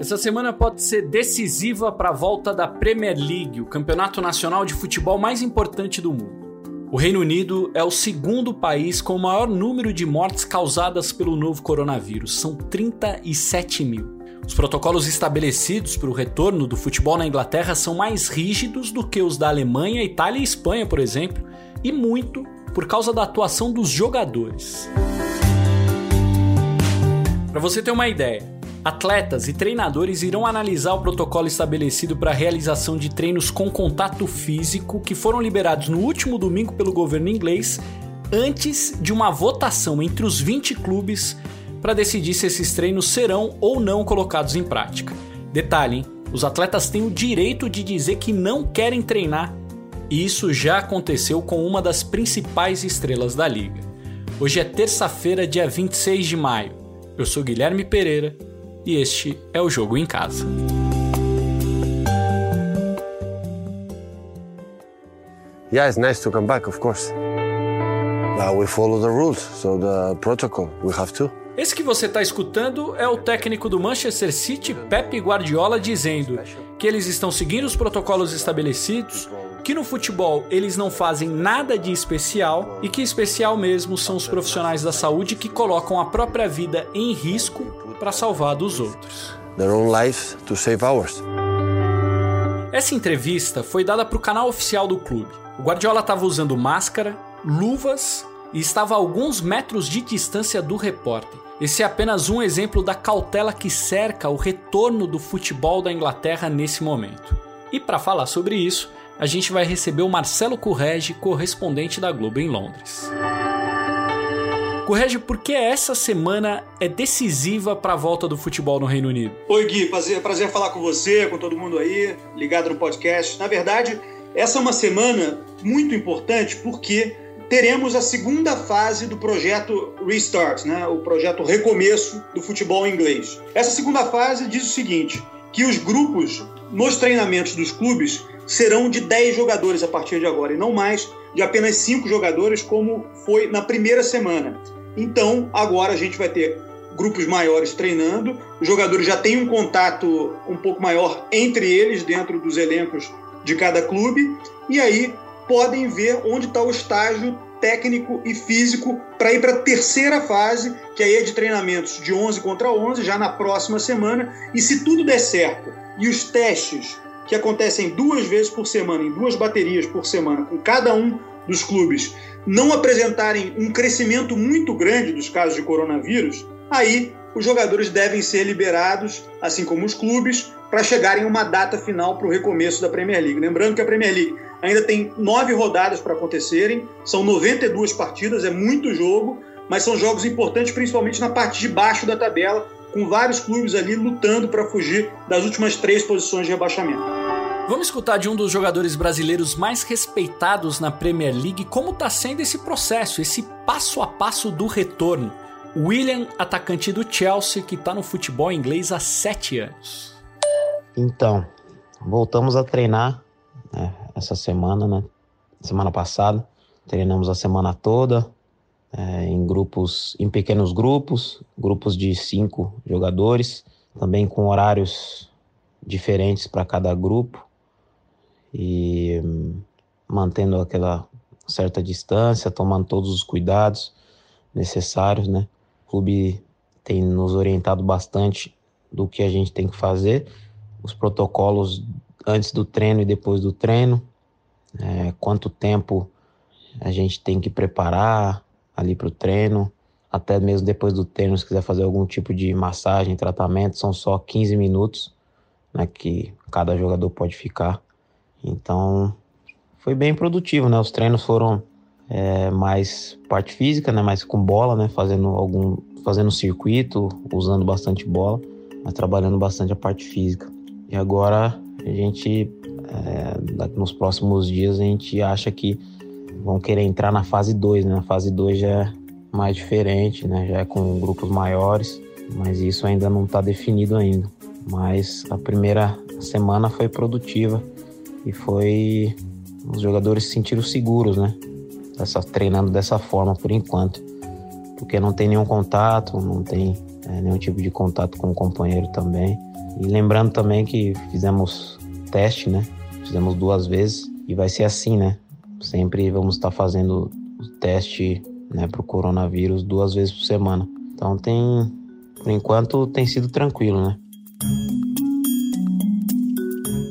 Essa semana pode ser decisiva para a volta da Premier League, o campeonato nacional de futebol mais importante do mundo. O Reino Unido é o segundo país com o maior número de mortes causadas pelo novo coronavírus, são 37 mil. Os protocolos estabelecidos para o retorno do futebol na Inglaterra são mais rígidos do que os da Alemanha, Itália e Espanha, por exemplo, e muito por causa da atuação dos jogadores. Para você ter uma ideia, Atletas e treinadores irão analisar o protocolo estabelecido para a realização de treinos com contato físico que foram liberados no último domingo pelo governo inglês, antes de uma votação entre os 20 clubes para decidir se esses treinos serão ou não colocados em prática. Detalhe, hein? os atletas têm o direito de dizer que não querem treinar, e isso já aconteceu com uma das principais estrelas da liga. Hoje é terça-feira, dia 26 de maio. Eu sou Guilherme Pereira e este é o Jogo em Casa. Yeah, it's nice to come back, of course. But we follow the rules, so the protocol, we have to. Esse que você está escutando é o técnico do Manchester City, Pep Guardiola, dizendo que eles estão seguindo os protocolos estabelecidos, que no futebol eles não fazem nada de especial e que especial mesmo são os profissionais da saúde que colocam a própria vida em risco para salvar dos outros. Their own lives to save ours. Essa entrevista foi dada para o canal oficial do clube. O Guardiola estava usando máscara, luvas e estava a alguns metros de distância do repórter. Esse é apenas um exemplo da cautela que cerca o retorno do futebol da Inglaterra nesse momento. E para falar sobre isso, a gente vai receber o Marcelo Correge, correspondente da Globo em Londres. Correge, por que essa semana é decisiva para a volta do futebol no Reino Unido? Oi, Gui, prazer, prazer falar com você, com todo mundo aí, ligado no podcast. Na verdade, essa é uma semana muito importante porque teremos a segunda fase do projeto Restart, né? o projeto Recomeço do futebol inglês. Essa segunda fase diz o seguinte, que os grupos nos treinamentos dos clubes serão de 10 jogadores a partir de agora, e não mais de apenas 5 jogadores, como foi na primeira semana. Então, agora a gente vai ter grupos maiores treinando, os jogadores já têm um contato um pouco maior entre eles, dentro dos elencos de cada clube, e aí podem ver onde está o estágio técnico e físico para ir para a terceira fase, que aí é de treinamentos de 11 contra 11, já na próxima semana. E se tudo der certo e os testes que acontecem duas vezes por semana, em duas baterias por semana, com cada um dos clubes, não apresentarem um crescimento muito grande dos casos de coronavírus, aí os jogadores devem ser liberados, assim como os clubes, para chegarem a uma data final para o recomeço da Premier League. Lembrando que a Premier League ainda tem nove rodadas para acontecerem, são 92 partidas, é muito jogo, mas são jogos importantes principalmente na parte de baixo da tabela, com vários clubes ali lutando para fugir das últimas três posições de rebaixamento. Vamos escutar de um dos jogadores brasileiros mais respeitados na Premier League como está sendo esse processo, esse passo a passo do retorno. William, atacante do Chelsea, que está no futebol inglês há sete anos. Então, voltamos a treinar né, essa semana, né? Semana passada. Treinamos a semana toda, é, em grupos, em pequenos grupos, grupos de cinco jogadores, também com horários diferentes para cada grupo e mantendo aquela certa distância, tomando todos os cuidados necessários, né? O clube tem nos orientado bastante do que a gente tem que fazer, os protocolos antes do treino e depois do treino, é, quanto tempo a gente tem que preparar ali para o treino, até mesmo depois do treino, se quiser fazer algum tipo de massagem, tratamento, são só 15 minutos né, que cada jogador pode ficar. Então, foi bem produtivo, né? Os treinos foram é, mais parte física, né? Mais com bola, né? Fazendo algum, fazendo circuito, usando bastante bola, mas trabalhando bastante a parte física. E agora a gente, é, nos próximos dias, a gente acha que vão querer entrar na fase 2, né? A fase 2 já é mais diferente, né? Já é com grupos maiores, mas isso ainda não está definido ainda. Mas a primeira semana foi produtiva e foi os jogadores se sentiram seguros, né? Dessa, treinando dessa forma por enquanto, porque não tem nenhum contato, não tem é, nenhum tipo de contato com o companheiro também. E lembrando também que fizemos teste, né? Fizemos duas vezes e vai ser assim, né? Sempre vamos estar fazendo o teste né, para o coronavírus duas vezes por semana. Então tem, por enquanto, tem sido tranquilo, né?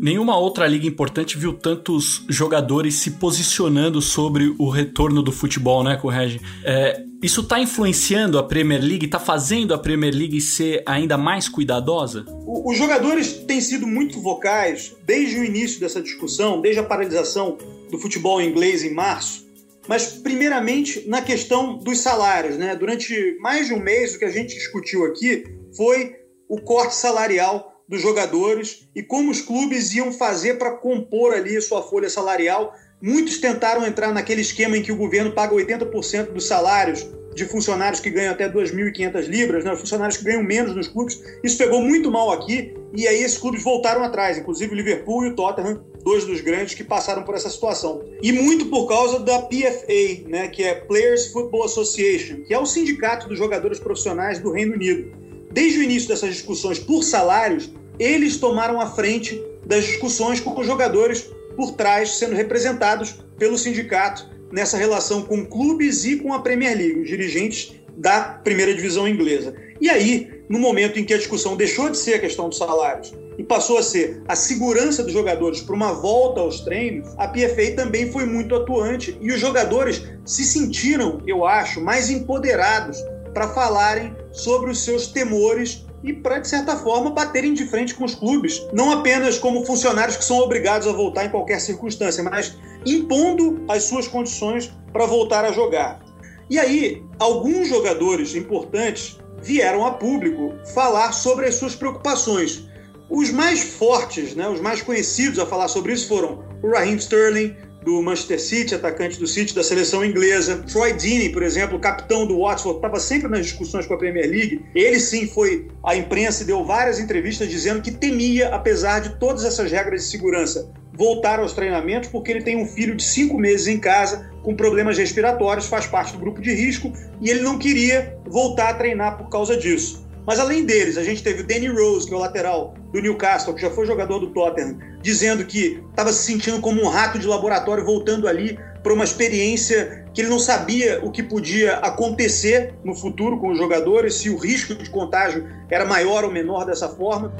Nenhuma outra liga importante viu tantos jogadores se posicionando sobre o retorno do futebol, né, Correge? É, isso está influenciando a Premier League, está fazendo a Premier League ser ainda mais cuidadosa? os jogadores têm sido muito vocais desde o início dessa discussão, desde a paralisação do futebol inglês em março. Mas, primeiramente, na questão dos salários. Né? Durante mais de um mês, o que a gente discutiu aqui foi o corte salarial dos jogadores e como os clubes iam fazer para compor ali sua folha salarial. Muitos tentaram entrar naquele esquema em que o governo paga 80% dos salários de funcionários que ganham até 2.500 libras, né? funcionários que ganham menos nos clubes. Isso pegou muito mal aqui e aí esses clubes voltaram atrás, inclusive o Liverpool e o Tottenham, dois dos grandes que passaram por essa situação. E muito por causa da PFA, né? que é Players Football Association, que é o sindicato dos jogadores profissionais do Reino Unido. Desde o início dessas discussões por salários, eles tomaram a frente das discussões com os jogadores por trás, sendo representados pelo sindicato nessa relação com clubes e com a Premier League, os dirigentes da primeira divisão inglesa. E aí, no momento em que a discussão deixou de ser a questão dos salários e passou a ser a segurança dos jogadores para uma volta aos treinos, a PFA também foi muito atuante e os jogadores se sentiram, eu acho, mais empoderados para falarem sobre os seus temores e para, de certa forma, baterem de frente com os clubes, não apenas como funcionários que são obrigados a voltar em qualquer circunstância, mas impondo as suas condições para voltar a jogar. E aí, alguns jogadores importantes vieram a público falar sobre as suas preocupações. Os mais fortes, né, os mais conhecidos a falar sobre isso foram o Raheem Sterling, do Manchester City, atacante do City da seleção inglesa. Troy Deeney, por exemplo, capitão do Watford, estava sempre nas discussões com a Premier League. Ele sim foi à imprensa e deu várias entrevistas dizendo que temia, apesar de todas essas regras de segurança, voltar aos treinamentos porque ele tem um filho de cinco meses em casa com problemas respiratórios, faz parte do grupo de risco e ele não queria voltar a treinar por causa disso. Mas além deles, a gente teve o Danny Rose, que é o lateral do Newcastle, que já foi jogador do Tottenham, dizendo que estava se sentindo como um rato de laboratório voltando ali para uma experiência que ele não sabia o que podia acontecer no futuro com os jogadores, se o risco de contágio era maior ou menor dessa forma.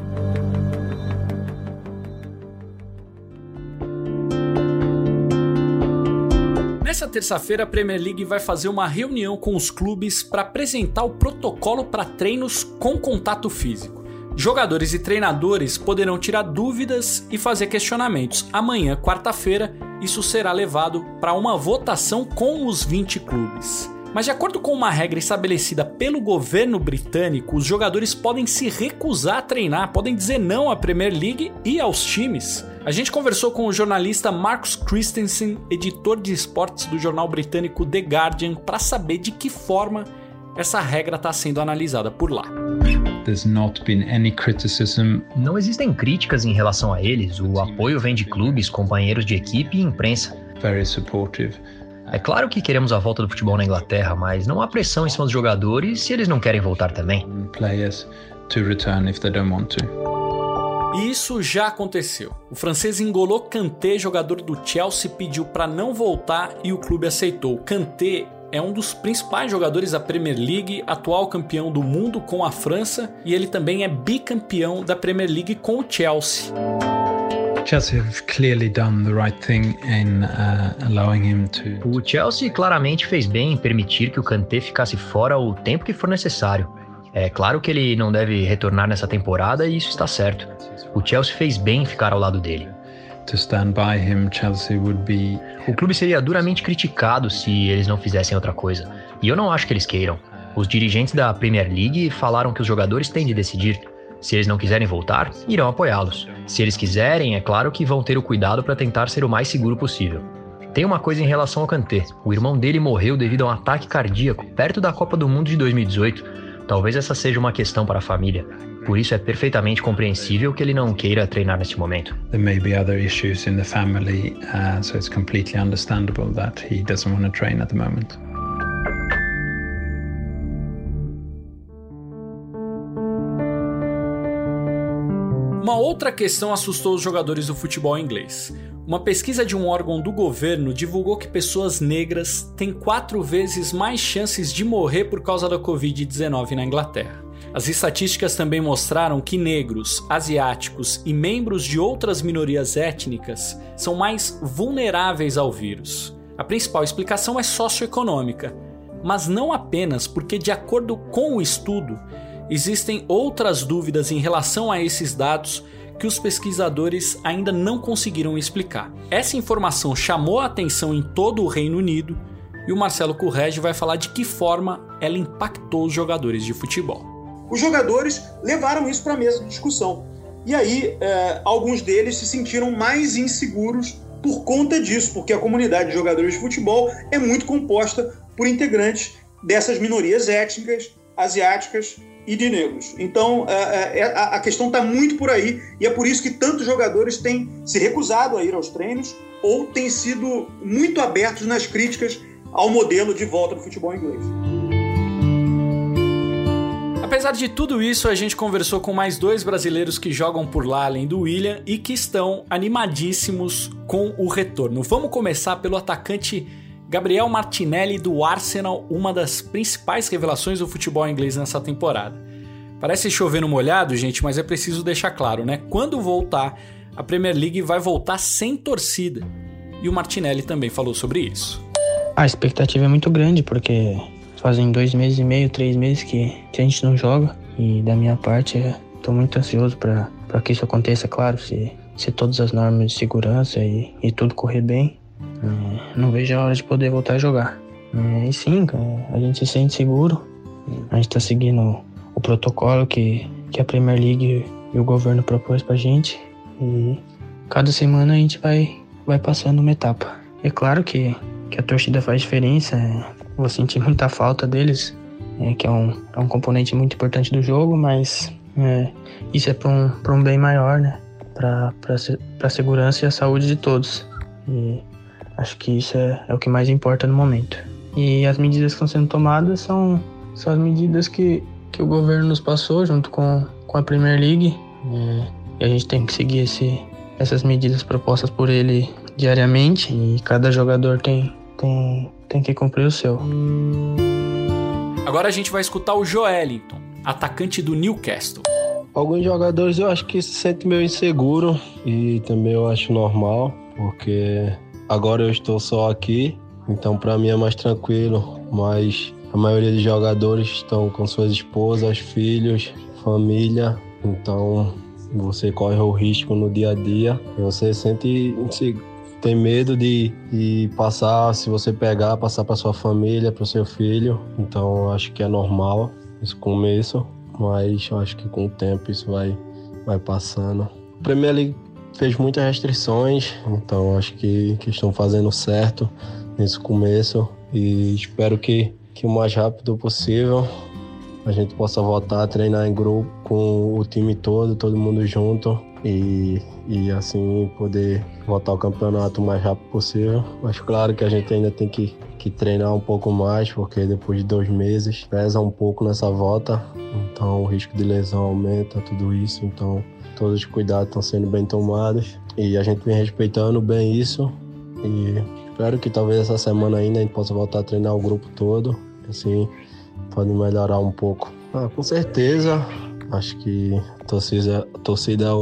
Nessa terça-feira, a Premier League vai fazer uma reunião com os clubes para apresentar o protocolo para treinos com contato físico. Jogadores e treinadores poderão tirar dúvidas e fazer questionamentos. Amanhã, quarta-feira, isso será levado para uma votação com os 20 clubes. Mas, de acordo com uma regra estabelecida pelo governo britânico, os jogadores podem se recusar a treinar, podem dizer não à Premier League e aos times. A gente conversou com o jornalista Marcus Christensen, editor de esportes do jornal britânico The Guardian, para saber de que forma essa regra está sendo analisada por lá. Não existem críticas em relação a eles. O apoio vem de clubes, companheiros de equipe e imprensa. Very supportive. É claro que queremos a volta do futebol na Inglaterra, mas não há pressão em cima dos jogadores se eles não querem voltar também. E isso já aconteceu. O francês Engolo Kanté, jogador do Chelsea, pediu para não voltar e o clube aceitou. Kanté é um dos principais jogadores da Premier League, atual campeão do mundo com a França e ele também é bicampeão da Premier League com o Chelsea. Chelsea have clearly done the right thing in allowing him to. O Chelsea claramente fez bem em permitir que o Kanté ficasse fora o tempo que for necessário. É claro que ele não deve retornar nessa temporada e isso está certo. O Chelsea fez bem em ficar ao lado dele. To stand by him, Chelsea would be... O clube seria duramente criticado se eles não fizessem outra coisa. E eu não acho que eles queiram. Os dirigentes da Premier League falaram que os jogadores têm de decidir. Se eles não quiserem voltar, irão apoiá-los. Se eles quiserem, é claro que vão ter o cuidado para tentar ser o mais seguro possível. Tem uma coisa em relação ao Kanté. O irmão dele morreu devido a um ataque cardíaco perto da Copa do Mundo de 2018. Talvez essa seja uma questão para a família. Por isso é perfeitamente compreensível que ele não queira treinar neste momento. There may be other issues in the family, uh, so it's completely understandable that he doesn't want to train at the moment. Uma outra questão assustou os jogadores do futebol inglês. Uma pesquisa de um órgão do governo divulgou que pessoas negras têm quatro vezes mais chances de morrer por causa da Covid-19 na Inglaterra. As estatísticas também mostraram que negros, asiáticos e membros de outras minorias étnicas são mais vulneráveis ao vírus. A principal explicação é socioeconômica, mas não apenas porque, de acordo com o estudo, existem outras dúvidas em relação a esses dados que os pesquisadores ainda não conseguiram explicar. Essa informação chamou a atenção em todo o Reino Unido e o Marcelo Correge vai falar de que forma ela impactou os jogadores de futebol. Os jogadores levaram isso para a mesa de discussão. E aí, é, alguns deles se sentiram mais inseguros por conta disso, porque a comunidade de jogadores de futebol é muito composta por integrantes dessas minorias étnicas, asiáticas e de negros. Então, é, é, a questão está muito por aí e é por isso que tantos jogadores têm se recusado a ir aos treinos ou têm sido muito abertos nas críticas ao modelo de volta do futebol inglês. Apesar de tudo isso, a gente conversou com mais dois brasileiros que jogam por lá além do William e que estão animadíssimos com o retorno. Vamos começar pelo atacante Gabriel Martinelli do Arsenal, uma das principais revelações do futebol inglês nessa temporada. Parece chover no molhado, gente, mas é preciso deixar claro, né? Quando voltar, a Premier League vai voltar sem torcida. E o Martinelli também falou sobre isso. A expectativa é muito grande, porque fazem dois meses e meio, três meses que, que a gente não joga. E da minha parte, estou muito ansioso para que isso aconteça, claro, se, se todas as normas de segurança e, e tudo correr bem. É, não vejo a hora de poder voltar a jogar. É, e sim, a gente se sente seguro. A gente está seguindo o protocolo que, que a Premier League e o governo propôs pra gente. E cada semana a gente vai, vai passando uma etapa. É claro que, que a torcida faz diferença. Vou sentir muita falta deles, é, que é um, é um componente muito importante do jogo, mas é, isso é para um, um bem maior, né? Para a segurança e a saúde de todos. E Acho que isso é, é o que mais importa no momento. E as medidas que estão sendo tomadas são, são as medidas que, que o governo nos passou junto com, com a Premier League. É, e a gente tem que seguir esse, essas medidas propostas por ele diariamente. E cada jogador tem, tem, tem que cumprir o seu. Agora a gente vai escutar o Joelinton, atacante do Newcastle. Alguns jogadores eu acho que se sentem meio inseguro e também eu acho normal, porque Agora eu estou só aqui, então para mim é mais tranquilo, mas a maioria dos jogadores estão com suas esposas, filhos, família, então você corre o risco no dia a dia. Você sente tem medo de, de passar, se você pegar, passar para sua família, para o seu filho. Então acho que é normal esse começo, mas acho que com o tempo isso vai vai passando. Premier League fez muitas restrições, então acho que, que estão fazendo certo nesse começo e espero que, que o mais rápido possível a gente possa voltar a treinar em grupo com o time todo, todo mundo junto e, e assim poder voltar ao campeonato o mais rápido possível. Mas claro que a gente ainda tem que, que treinar um pouco mais, porque depois de dois meses pesa um pouco nessa volta, então o risco de lesão aumenta, tudo isso, então todos os cuidados estão sendo bem tomados. E a gente vem respeitando bem isso. E espero que talvez essa semana ainda a gente possa voltar a treinar o grupo todo, assim pode melhorar um pouco. Ah, com certeza, acho que a torcida, a torcida é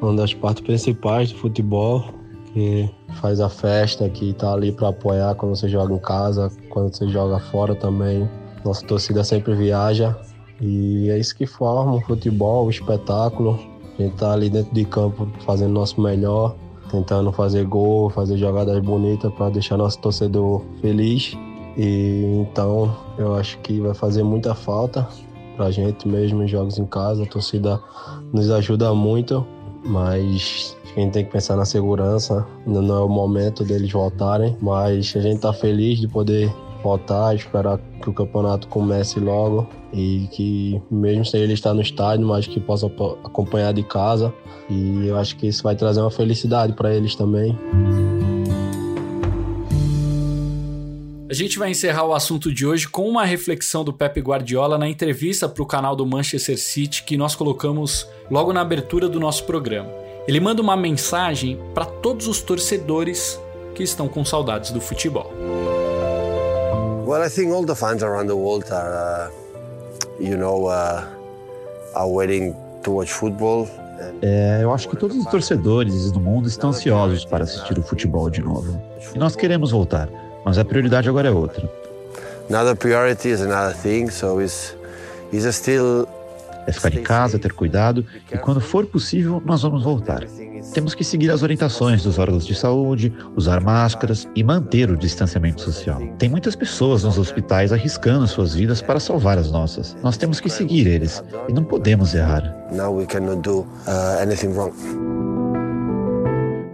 uma das partes principais do futebol, que faz a festa, que está ali para apoiar quando você joga em casa, quando você joga fora também. Nossa torcida sempre viaja e é isso que forma o futebol, o espetáculo. A gente tá ali dentro de campo fazendo nosso melhor, tentando fazer gol, fazer jogadas bonitas para deixar nosso torcedor feliz. E então eu acho que vai fazer muita falta pra gente mesmo em jogos em casa. A torcida nos ajuda muito, mas a gente tem que pensar na segurança. Ainda não é o momento deles voltarem, mas a gente tá feliz de poder voltar, esperar que o campeonato comece logo e que mesmo sem ele estar no estádio, mas que possa acompanhar de casa. E eu acho que isso vai trazer uma felicidade para eles também. A gente vai encerrar o assunto de hoje com uma reflexão do Pep Guardiola na entrevista para o canal do Manchester City que nós colocamos logo na abertura do nosso programa. Ele manda uma mensagem para todos os torcedores que estão com saudades do futebol. Well, I think all the fans around the world are, uh, you know, uh, are waiting to watch football. É, eu acho que todos os torcedores do mundo estão ansiosos para assistir o futebol de novo. E nós queremos voltar mas a prioridade agora é outra. Another priority is another thing, so is is still é ficar em casa, ter cuidado e quando for possível nós vamos voltar. Temos que seguir as orientações dos órgãos de saúde, usar máscaras e manter o distanciamento social. Tem muitas pessoas nos hospitais arriscando suas vidas para salvar as nossas. Nós temos que seguir eles e não podemos errar. Now we cannot do uh, anything wrong.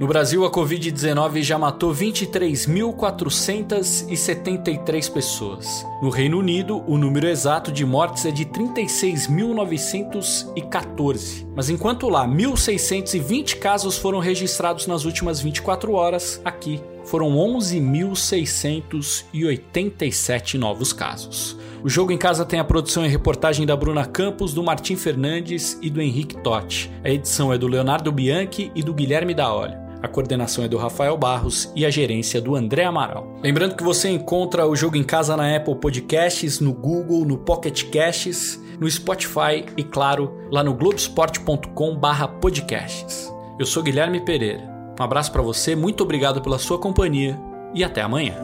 No Brasil, a Covid-19 já matou 23.473 pessoas. No Reino Unido, o número exato de mortes é de 36.914. Mas enquanto lá 1.620 casos foram registrados nas últimas 24 horas, aqui foram 11.687 novos casos. O Jogo em Casa tem a produção e reportagem da Bruna Campos, do Martim Fernandes e do Henrique Totti. A edição é do Leonardo Bianchi e do Guilherme Daolio. A coordenação é do Rafael Barros e a gerência do André Amaral. Lembrando que você encontra o Jogo em Casa na Apple Podcasts, no Google, no Pocket Casts, no Spotify e, claro, lá no globesport.com/podcasts. Eu sou Guilherme Pereira. Um abraço para você, muito obrigado pela sua companhia e até amanhã.